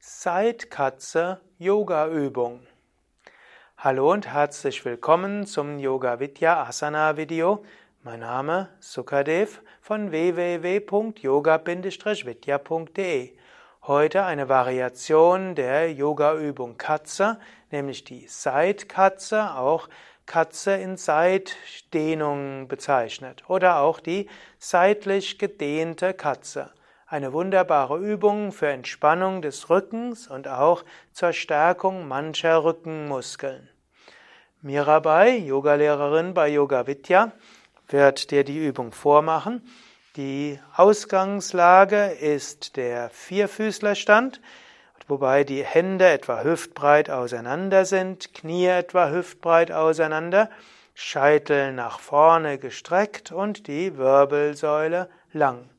Seitkatze Yoga Übung. Hallo und herzlich willkommen zum Yoga Vidya Asana Video. Mein Name Sukadev von www.yoga-vidya.de. Heute eine Variation der Yoga Übung Katze, nämlich die Seitkatze, auch Katze in Seitdehnung bezeichnet oder auch die seitlich gedehnte Katze. Eine wunderbare Übung für Entspannung des Rückens und auch zur Stärkung mancher Rückenmuskeln. Mirabai, Yogalehrerin bei Yoga Vidya, wird dir die Übung vormachen. Die Ausgangslage ist der Vierfüßlerstand wobei die Hände etwa hüftbreit auseinander sind, Knie etwa hüftbreit auseinander, Scheitel nach vorne gestreckt und die Wirbelsäule lang.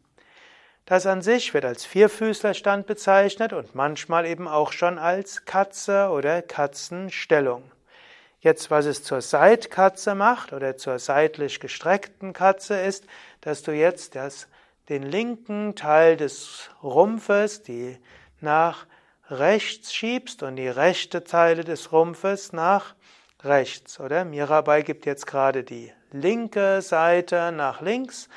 Das an sich wird als Vierfüßlerstand bezeichnet und manchmal eben auch schon als Katze oder Katzenstellung. Jetzt, was es zur Seitkatze macht oder zur seitlich gestreckten Katze ist, dass du jetzt das, den linken Teil des Rumpfes, die nach rechts schiebst und die rechte Teile des Rumpfes nach rechts, oder? Mirabai gibt jetzt gerade die linke Seite nach links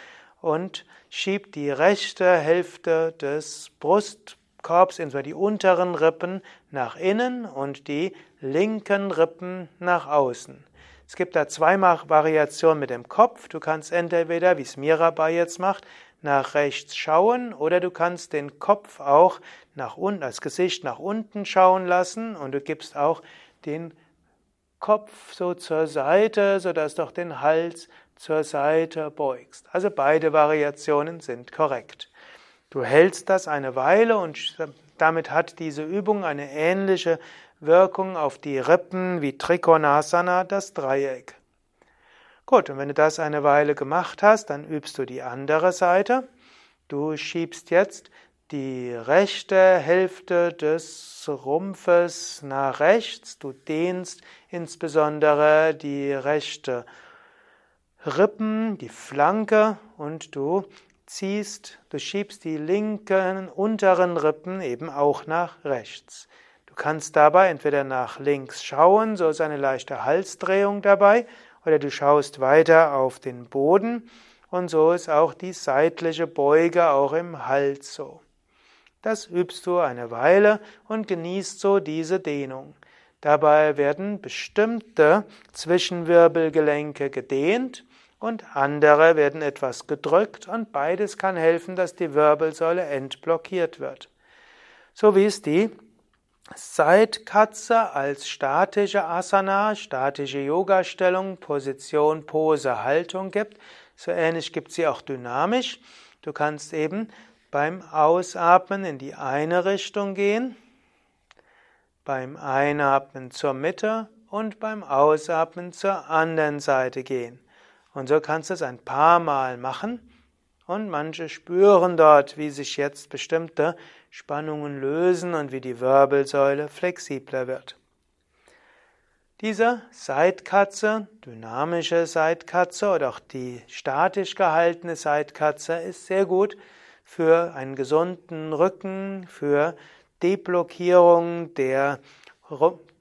und schiebt die rechte Hälfte des Brustkorbs, insbesondere die unteren Rippen, nach innen und die linken Rippen nach außen. Es gibt da zwei Variationen mit dem Kopf. Du kannst entweder, wie es Mirabai jetzt macht, nach rechts schauen oder du kannst den Kopf auch nach unten, das Gesicht nach unten schauen lassen und du gibst auch den Kopf so zur Seite, sodass du auch den Hals zur Seite beugst. Also beide Variationen sind korrekt. Du hältst das eine Weile und damit hat diese Übung eine ähnliche Wirkung auf die Rippen wie Trikonasana, das Dreieck. Gut, und wenn du das eine Weile gemacht hast, dann übst du die andere Seite. Du schiebst jetzt die rechte Hälfte des Rumpfes nach rechts. Du dehnst insbesondere die rechte Rippen, die Flanke und du ziehst, du schiebst die linken unteren Rippen eben auch nach rechts. Du kannst dabei entweder nach links schauen, so ist eine leichte Halsdrehung dabei, oder du schaust weiter auf den Boden und so ist auch die seitliche Beuge auch im Hals so. Das übst du eine Weile und genießt so diese Dehnung. Dabei werden bestimmte Zwischenwirbelgelenke gedehnt und andere werden etwas gedrückt und beides kann helfen, dass die Wirbelsäule entblockiert wird. So wie es die Seitkatze als statische Asana, statische Yoga-Stellung, Position, Pose, Haltung gibt. So ähnlich gibt sie auch dynamisch. Du kannst eben beim Ausatmen in die eine Richtung gehen, beim Einatmen zur Mitte und beim Ausatmen zur anderen Seite gehen. Und so kannst du es ein paar Mal machen. Und manche spüren dort, wie sich jetzt bestimmte Spannungen lösen und wie die Wirbelsäule flexibler wird. Diese Seitkatze, dynamische Seitkatze oder auch die statisch gehaltene Seitkatze ist sehr gut für einen gesunden Rücken, für Deblockierung der,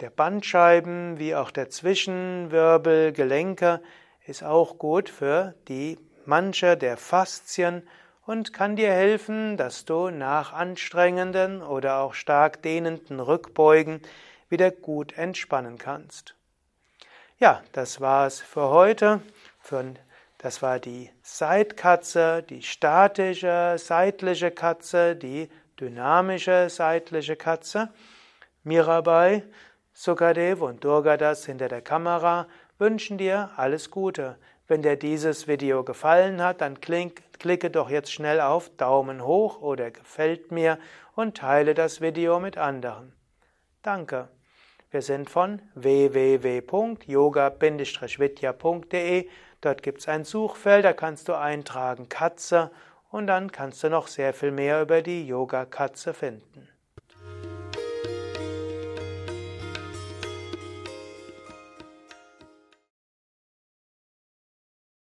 der Bandscheiben wie auch der Zwischenwirbelgelenke, ist auch gut für die mancher der Faszien und kann dir helfen, dass du nach anstrengenden oder auch stark dehnenden Rückbeugen wieder gut entspannen kannst. Ja, das war's für heute. Das war die Seitkatze, die statische seitliche Katze, die dynamische seitliche Katze. Mirabai, Sukadev und Durgadas hinter der Kamera wünschen dir alles Gute. Wenn dir dieses Video gefallen hat, dann klicke doch jetzt schnell auf Daumen hoch oder gefällt mir und teile das Video mit anderen. Danke. Wir sind von www.yoga-vidya.de. Dort gibt es ein Suchfeld, da kannst du eintragen Katze und dann kannst du noch sehr viel mehr über die Yoga-Katze finden.